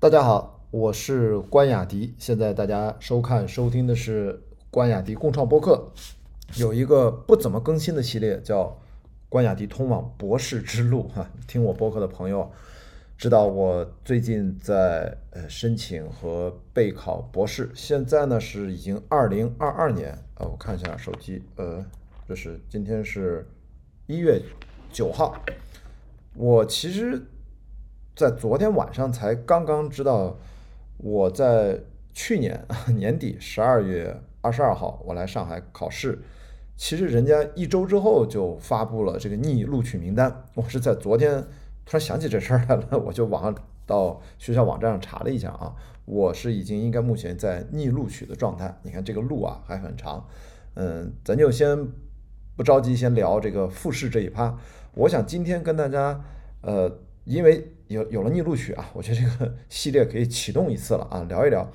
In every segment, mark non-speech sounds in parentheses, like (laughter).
大家好，我是关雅迪。现在大家收看、收听的是关雅迪共创播客，有一个不怎么更新的系列，叫《关雅迪通往博士之路》哈。(laughs) 听我播客的朋友知道，我最近在呃申请和备考博士。现在呢是已经二零二二年啊，我看一下手机，呃，这是今天是一月九号。我其实。在昨天晚上才刚刚知道，我在去年 (laughs) 年底十二月二十二号我来上海考试，其实人家一周之后就发布了这个逆录取名单。我是在昨天突然想起这事儿来了，(laughs) 我就网上到学校网站上查了一下啊，我是已经应该目前在逆录取的状态。你看这个路啊还很长，嗯，咱就先不着急，先聊这个复试这一趴。我想今天跟大家呃。因为有有了逆录取啊，我觉得这个 (laughs) 系列可以启动一次了啊，聊一聊。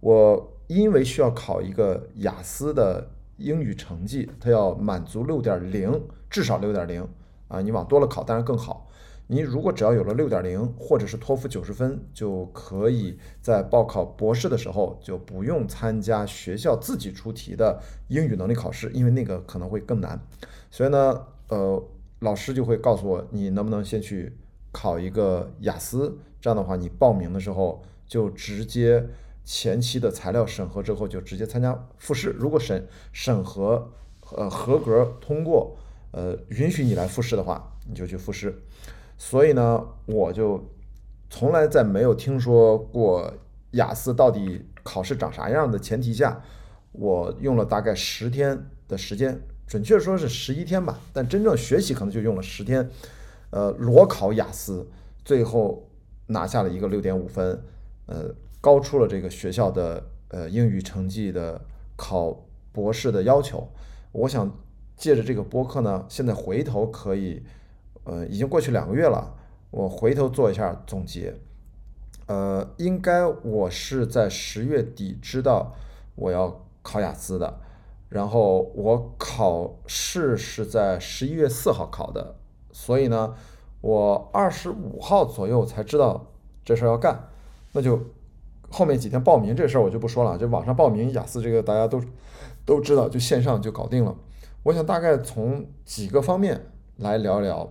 我因为需要考一个雅思的英语成绩，它要满足六点零，至少六点零啊。你往多了考当然更好。你如果只要有了六点零，或者是托福九十分，就可以在报考博士的时候就不用参加学校自己出题的英语能力考试，因为那个可能会更难。所以呢，呃，老师就会告诉我，你能不能先去。考一个雅思，这样的话，你报名的时候就直接前期的材料审核之后就直接参加复试。如果审审核呃合格通过，呃允许你来复试的话，你就去复试。所以呢，我就从来在没有听说过雅思到底考试长啥样的前提下，我用了大概十天的时间，准确说是十一天吧，但真正学习可能就用了十天。呃，裸考雅思，最后拿下了一个六点五分，呃，高出了这个学校的呃英语成绩的考博士的要求。我想借着这个播客呢，现在回头可以，呃，已经过去两个月了，我回头做一下总结。呃，应该我是在十月底知道我要考雅思的，然后我考试是在十一月四号考的。所以呢，我二十五号左右才知道这事儿要干，那就后面几天报名这事儿我就不说了，就网上报名雅思这个大家都都知道，就线上就搞定了。我想大概从几个方面来聊聊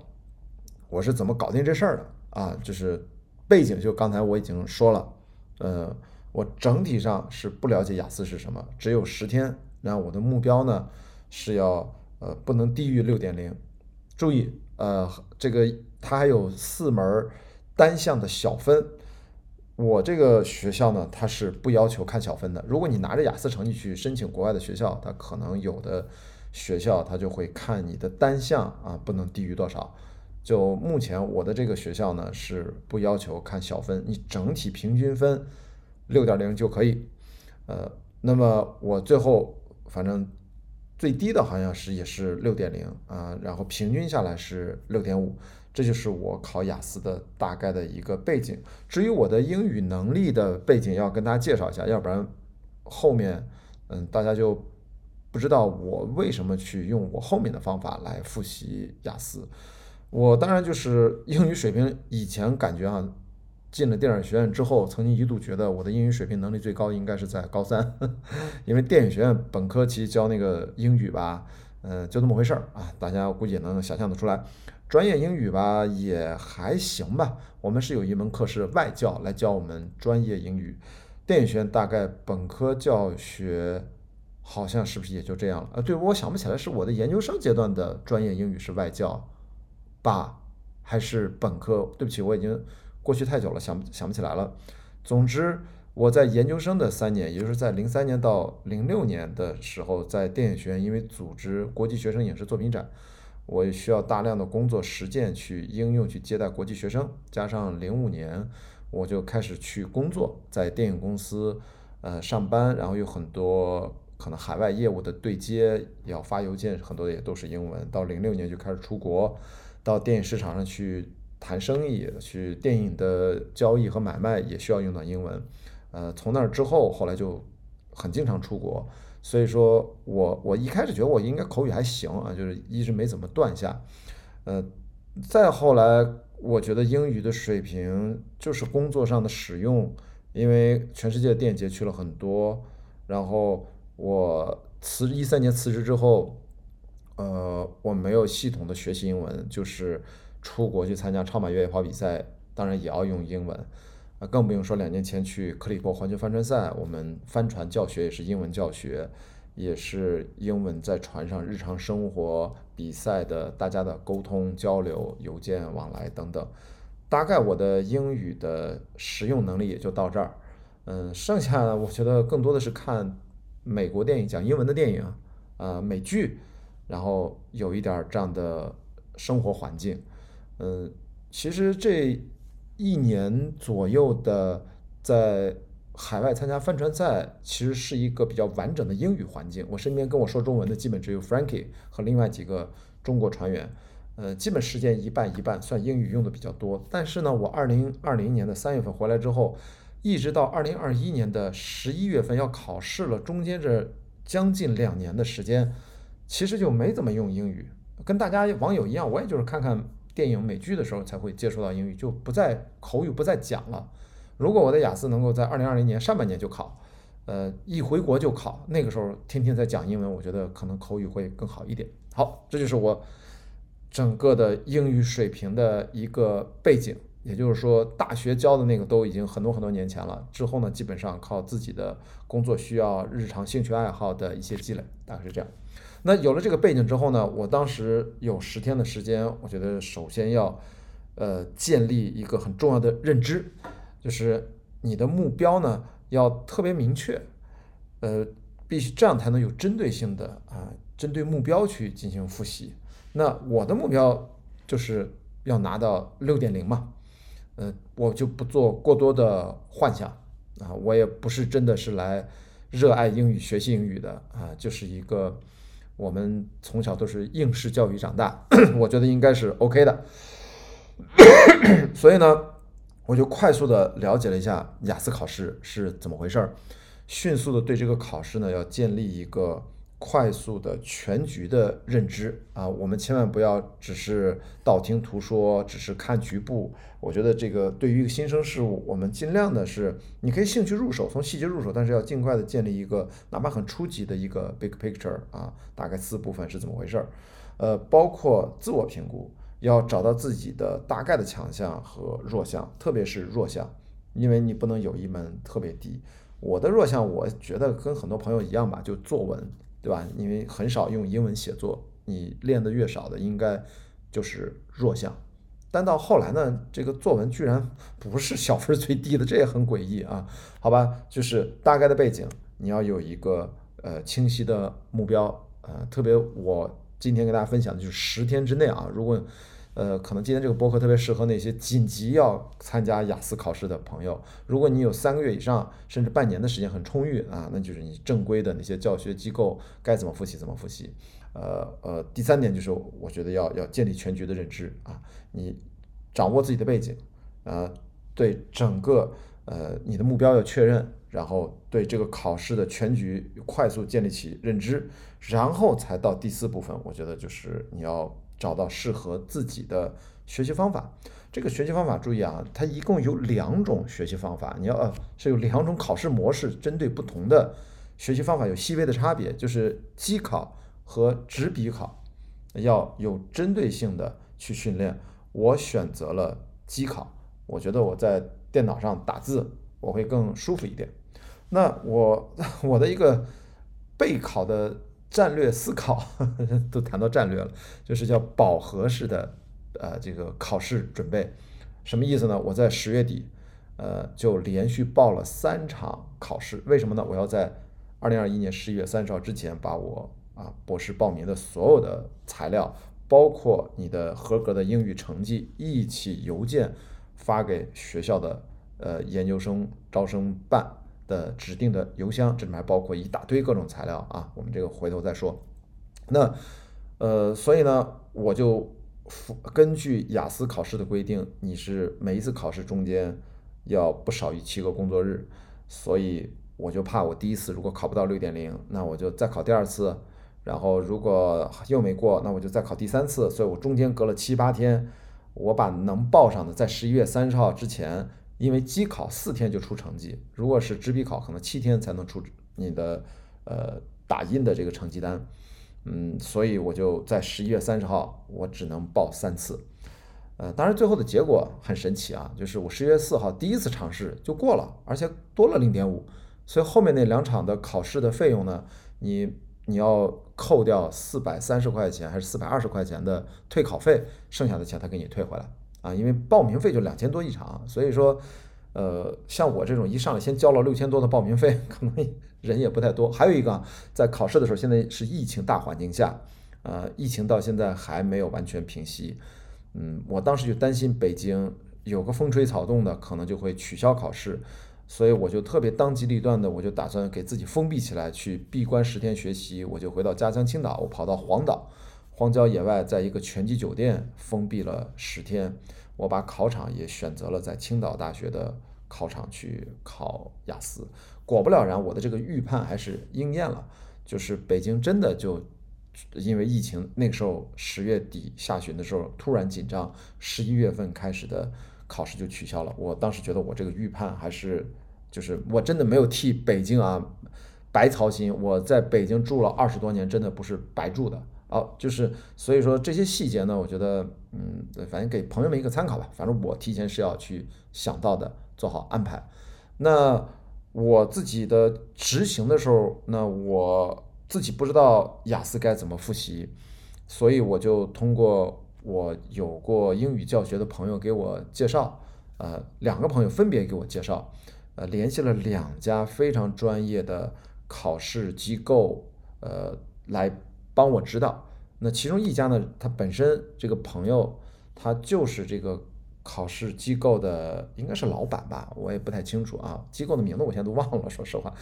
我是怎么搞定这事儿的啊，就是背景就刚才我已经说了，呃，我整体上是不了解雅思是什么，只有十天，然后我的目标呢是要呃不能低于六点零，注意。呃，这个它还有四门单项的小分。我这个学校呢，它是不要求看小分的。如果你拿着雅思成绩去申请国外的学校，它可能有的学校它就会看你的单项啊，不能低于多少。就目前我的这个学校呢，是不要求看小分，你整体平均分六点零就可以。呃，那么我最后反正。最低的好像是也是六点零啊，然后平均下来是六点五，这就是我考雅思的大概的一个背景。至于我的英语能力的背景，要跟大家介绍一下，要不然后面嗯大家就不知道我为什么去用我后面的方法来复习雅思。我当然就是英语水平以前感觉啊。进了电影学院之后，曾经一度觉得我的英语水平能力最高应该是在高三，(laughs) 因为电影学院本科其实教那个英语吧，嗯，就那么回事儿啊，大家估计也能想象得出来。专业英语吧也还行吧，我们是有一门课是外教来教我们专业英语。电影学院大概本科教学好像是不是也就这样了？呃，对，我想不起来是我的研究生阶段的专业英语是外教吧，还是本科？对不起，我已经。过去太久了，想想不起来了。总之，我在研究生的三年，也就是在零三年到零六年的时候，在电影学院，因为组织国际学生影视作品展，我也需要大量的工作实践去应用去接待国际学生。加上零五年，我就开始去工作，在电影公司呃上班，然后有很多可能海外业务的对接，要发邮件，很多也都是英文。到零六年就开始出国，到电影市场上去。谈生意，去电影的交易和买卖也需要用到英文，呃，从那儿之后，后来就很经常出国，所以说我我一开始觉得我应该口语还行啊，就是一直没怎么断下，呃，再后来我觉得英语的水平就是工作上的使用，因为全世界的电解去了很多，然后我辞一三年辞职之后，呃，我没有系统的学习英文，就是出国去参加超马越野跑比赛，当然也要用英文，啊，更不用说两年前去克利伯环球帆船赛，我们帆船教学也是英文教学。也是英文在船上日常生活、比赛的大家的沟通交流、邮件往来等等，大概我的英语的实用能力也就到这儿。嗯，剩下的我觉得更多的是看美国电影讲英文的电影，呃，美剧，然后有一点这样的生活环境。嗯，其实这一年左右的在。海外参加帆船赛其实是一个比较完整的英语环境。我身边跟我说中文的基本只有 Frankie 和另外几个中国船员，呃，基本时间一半一半，算英语用的比较多。但是呢，我二零二零年的三月份回来之后，一直到二零二一年的十一月份要考试了，中间这将近两年的时间，其实就没怎么用英语。跟大家网友一样，我也就是看看电影美剧的时候才会接触到英语，就不再口语不再讲了。如果我的雅思能够在二零二零年上半年就考，呃，一回国就考，那个时候天天在讲英文，我觉得可能口语会更好一点。好，这就是我整个的英语水平的一个背景，也就是说，大学教的那个都已经很多很多年前了。之后呢，基本上靠自己的工作需要、日常兴趣爱好的一些积累，大概是这样。那有了这个背景之后呢，我当时有十天的时间，我觉得首先要呃建立一个很重要的认知。就是你的目标呢要特别明确，呃，必须这样才能有针对性的啊，针对目标去进行复习。那我的目标就是要拿到六点零嘛，呃，我就不做过多的幻想啊，我也不是真的是来热爱英语、学习英语的啊，就是一个我们从小都是应试教育长大，我觉得应该是 OK 的，(coughs) 所以呢。我就快速的了解了一下雅思考试是怎么回事儿，迅速的对这个考试呢要建立一个快速的全局的认知啊，我们千万不要只是道听途说，只是看局部。我觉得这个对于一个新生事物，我们尽量的是，你可以兴趣入手，从细节入手，但是要尽快的建立一个哪怕很初级的一个 big picture 啊，大概四部分是怎么回事儿，呃，包括自我评估。要找到自己的大概的强项和弱项，特别是弱项，因为你不能有一门特别低。我的弱项，我觉得跟很多朋友一样吧，就作文，对吧？因为很少用英文写作，你练的越少的，应该就是弱项。但到后来呢，这个作文居然 (laughs) 不是小分最低的，这也很诡异啊。好吧，就是大概的背景，你要有一个呃清晰的目标，呃，特别我。今天跟大家分享的就是十天之内啊，如果，呃，可能今天这个播客特别适合那些紧急要参加雅思考试的朋友。如果你有三个月以上，甚至半年的时间很充裕啊，那就是你正规的那些教学机构该怎么复习怎么复习。呃呃，第三点就是我觉得要要建立全局的认知啊，你掌握自己的背景，呃，对整个呃你的目标要确认。然后对这个考试的全局快速建立起认知，然后才到第四部分。我觉得就是你要找到适合自己的学习方法。这个学习方法注意啊，它一共有两种学习方法。你要呃是有两种考试模式，针对不同的学习方法有细微的差别。就是机考和纸笔考要有针对性的去训练。我选择了机考，我觉得我在电脑上打字我会更舒服一点。那我 (laughs) 我的一个备考的战略思考，(laughs) 都谈到战略了，就是叫饱和式的呃这个考试准备，什么意思呢？我在十月底，呃就连续报了三场考试，为什么呢？我要在二零二一年十一月三十号之前把我啊博士报名的所有的材料，包括你的合格的英语成绩，一起邮件发给学校的呃研究生招生办。的指定的邮箱，这里面包括一大堆各种材料啊，我们这个回头再说。那呃，所以呢，我就根据雅思考试的规定，你是每一次考试中间要不少于七个工作日，所以我就怕我第一次如果考不到六点零，那我就再考第二次，然后如果又没过，那我就再考第三次，所以我中间隔了七八天我把能报上的，在十一月三十号之前，因为机考四天就出成绩，如果是纸笔考，可能七天才能出你的呃打印的这个成绩单。嗯，所以我就在十一月三十号，我只能报三次。呃，当然最后的结果很神奇啊，就是我十一月四号第一次尝试就过了，而且多了零点五。所以后面那两场的考试的费用呢，你你要扣掉四百三十块钱还是四百二十块钱的退考费，剩下的钱他给你退回来啊，因为报名费就两千多一场，所以说，呃，像我这种一上来先交了六千多的报名费，(laughs) 可能人也不太多。还有一个，在考试的时候，现在是疫情大环境下，呃，疫情到现在还没有完全平息，嗯，我当时就担心北京有个风吹草动的，可能就会取消考试。所以我就特别当机立断的，我就打算给自己封闭起来，去闭关十天学习。我就回到家乡青岛，我跑到黄岛，荒郊野外，在一个全季酒店封闭了十天。我把考场也选择了在青岛大学的考场去考雅思。果不了然，我的这个预判还是应验了，就是北京真的就因为疫情，那个时候十月底下旬的时候突然紧张，十一月份开始的。考试就取消了，我当时觉得我这个预判还是，就是我真的没有替北京啊白操心，我在北京住了二十多年，真的不是白住的哦，就是所以说这些细节呢，我觉得嗯，反正给朋友们一个参考吧，反正我提前是要去想到的，做好安排。那我自己的执行的时候，那我自己不知道雅思该怎么复习，所以我就通过。我有过英语教学的朋友给我介绍，呃，两个朋友分别给我介绍，呃，联系了两家非常专业的考试机构，呃，来帮我指导。那其中一家呢，他本身这个朋友他就是这个考试机构的，应该是老板吧，我也不太清楚啊，机构的名字我现在都忘了，说实话。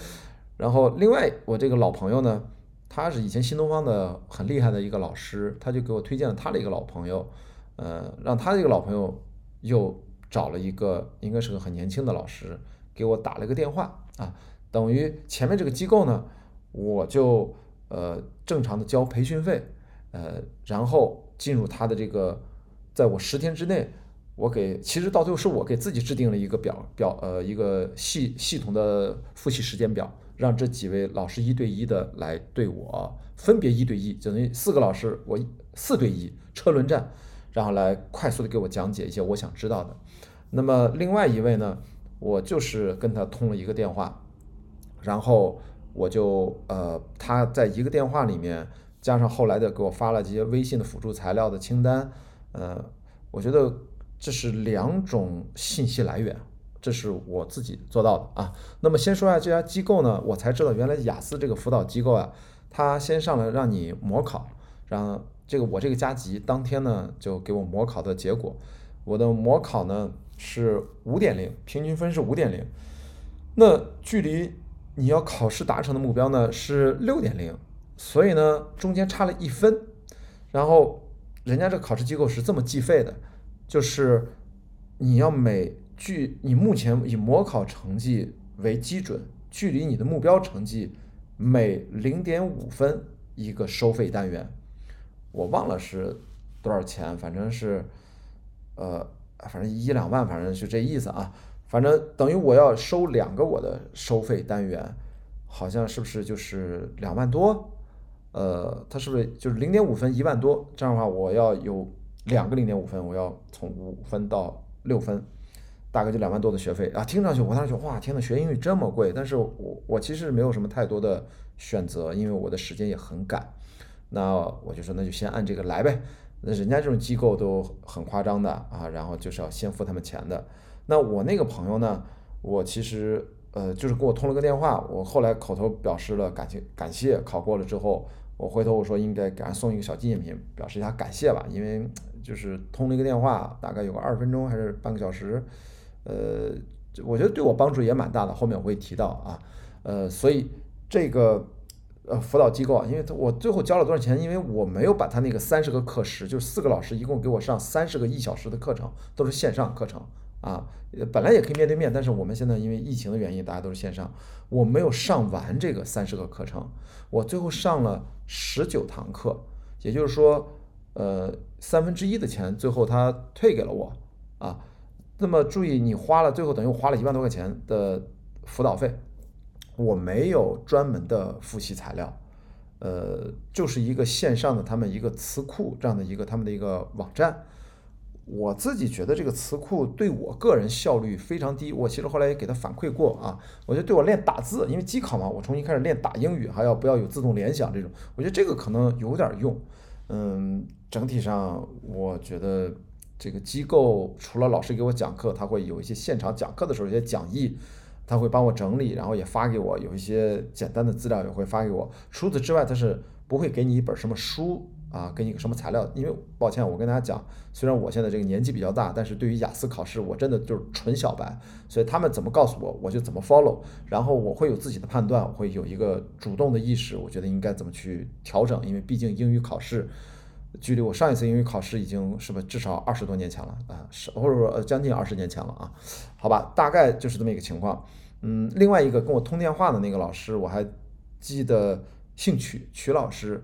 然后另外我这个老朋友呢。他是以前新东方的很厉害的一个老师，他就给我推荐了他的一个老朋友，呃，让他这个老朋友又找了一个应该是个很年轻的老师给我打了一个电话啊，等于前面这个机构呢，我就呃正常的交培训费，呃，然后进入他的这个，在我十天之内，我给其实到最后是我给自己制定了一个表表呃一个系系统的复习时间表。让这几位老师一对一的来对我分别一对一，就等于四个老师我四对一车轮战，然后来快速的给我讲解一些我想知道的。那么另外一位呢，我就是跟他通了一个电话，然后我就呃他在一个电话里面加上后来的给我发了这些微信的辅助材料的清单，呃，我觉得这是两种信息来源。这是我自己做到的啊。那么先说下这家机构呢，我才知道原来雅思这个辅导机构啊，他先上来让你模考，让这个我这个加急当天呢就给我模考的结果，我的模考呢是五点零，平均分是五点零，那距离你要考试达成的目标呢是六点零，所以呢中间差了一分，然后人家这考试机构是这么计费的，就是你要每距你目前以模考成绩为基准，距离你的目标成绩每零点五分一个收费单元，我忘了是多少钱，反正是，呃，反正一两万，反正就这意思啊。反正等于我要收两个我的收费单元，好像是不是就是两万多？呃，它是不是就是零点五分一万多？这样的话，我要有两个零点五分，我要从五分到六分。大概就两万多的学费啊，听上去我当时就哇，天呐，学英语这么贵！但是我我其实没有什么太多的选择，因为我的时间也很赶。那我就说那就先按这个来呗。那人家这种机构都很夸张的啊，然后就是要先付他们钱的。那我那个朋友呢，我其实呃就是给我通了个电话，我后来口头表示了感谢感谢，考过了之后，我回头我说应该给他送一个小纪念品，表示一下感谢吧，因为就是通了一个电话，大概有个二十分钟还是半个小时。呃，我觉得对我帮助也蛮大的，后面我会提到啊，呃，所以这个呃辅导机构啊，因为他我最后交了多少钱？因为我没有把他那个三十个课时，就四个老师一共给我上三十个一小时的课程，都是线上课程啊，本来也可以面对面，但是我们现在因为疫情的原因，大家都是线上，我没有上完这个三十个课程，我最后上了十九堂课，也就是说，呃三分之一的钱最后他退给了我啊。那么注意，你花了最后等于花了一万多块钱的辅导费，我没有专门的复习材料，呃，就是一个线上的他们一个词库这样的一个他们的一个网站。我自己觉得这个词库对我个人效率非常低。我其实后来也给他反馈过啊，我觉得对我练打字，因为机考嘛，我重新开始练打英语，还要不要有自动联想这种，我觉得这个可能有点用。嗯，整体上我觉得这个机构除了老师给我讲课，他会有一些现场讲课的时候一些讲义，他会帮我整理，然后也发给我，有一些简单的资料也会发给我。除此之外，他是不会给你一本什么书。啊，给你个什么材料？因为抱歉，我跟大家讲，虽然我现在这个年纪比较大，但是对于雅思考试，我真的就是纯小白，所以他们怎么告诉我，我就怎么 follow，然后我会有自己的判断，我会有一个主动的意识，我觉得应该怎么去调整，因为毕竟英语考试距离我上一次英语考试已经是不是至少二十多年前了啊，是或者说将近二十年前了啊，好吧，大概就是这么一个情况。嗯，另外一个跟我通电话的那个老师，我还记得姓曲，曲老师。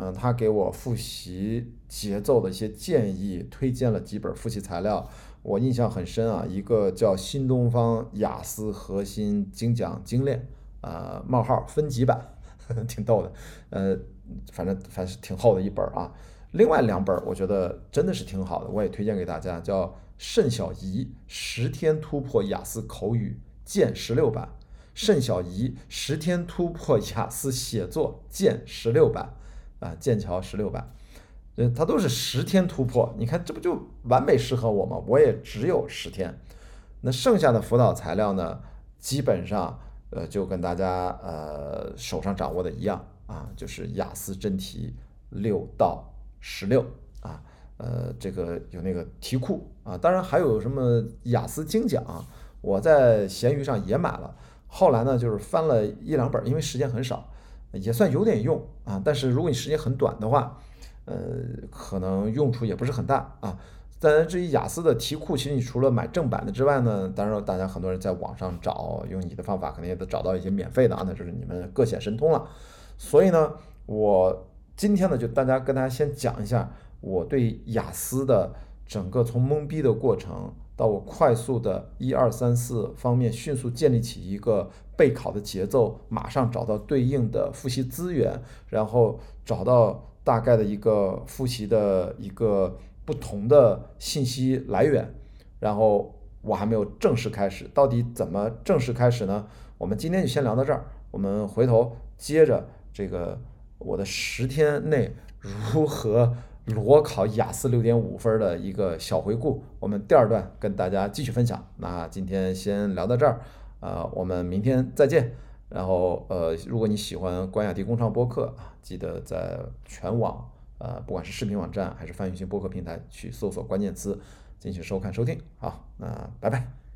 嗯，他给我复习节奏的一些建议，推荐了几本复习材料，我印象很深啊。一个叫新东方雅思核心精讲精练，呃，冒号分级版，(laughs) 挺逗的。呃，反正反正挺厚的一本啊。另外两本我觉得真的是挺好的，我也推荐给大家，叫盛小怡十天突破雅思口语剑十六版，盛小怡十天突破雅思写作剑十六版。啊，剑桥十六版，呃，它都是十天突破，你看这不就完美适合我吗？我也只有十天，那剩下的辅导材料呢，基本上呃就跟大家呃手上掌握的一样啊，就是雅思真题六到十六啊，呃，这个有那个题库啊，当然还有什么雅思精讲，我在闲鱼上也买了，后来呢就是翻了一两本，因为时间很少。也算有点用啊，但是如果你时间很短的话，呃，可能用处也不是很大啊。当然，至于雅思的题库，其实你除了买正版的之外呢，当然大家很多人在网上找，用你的方法，肯定也得找到一些免费的啊，那就是你们各显神通了。所以呢，我今天呢，就大家跟大家先讲一下我对雅思的整个从懵逼的过程。到我快速的一二三四方面迅速建立起一个备考的节奏，马上找到对应的复习资源，然后找到大概的一个复习的一个不同的信息来源，然后我还没有正式开始，到底怎么正式开始呢？我们今天就先聊到这儿，我们回头接着这个我的十天内如何。裸考雅思六点五分的一个小回顾，我们第二段跟大家继续分享。那今天先聊到这儿，呃，我们明天再见。然后，呃，如果你喜欢关雅迪工厂播客啊，记得在全网，呃，不管是视频网站还是泛用型播客平台去搜索关键词进行收看收听。好，那拜拜。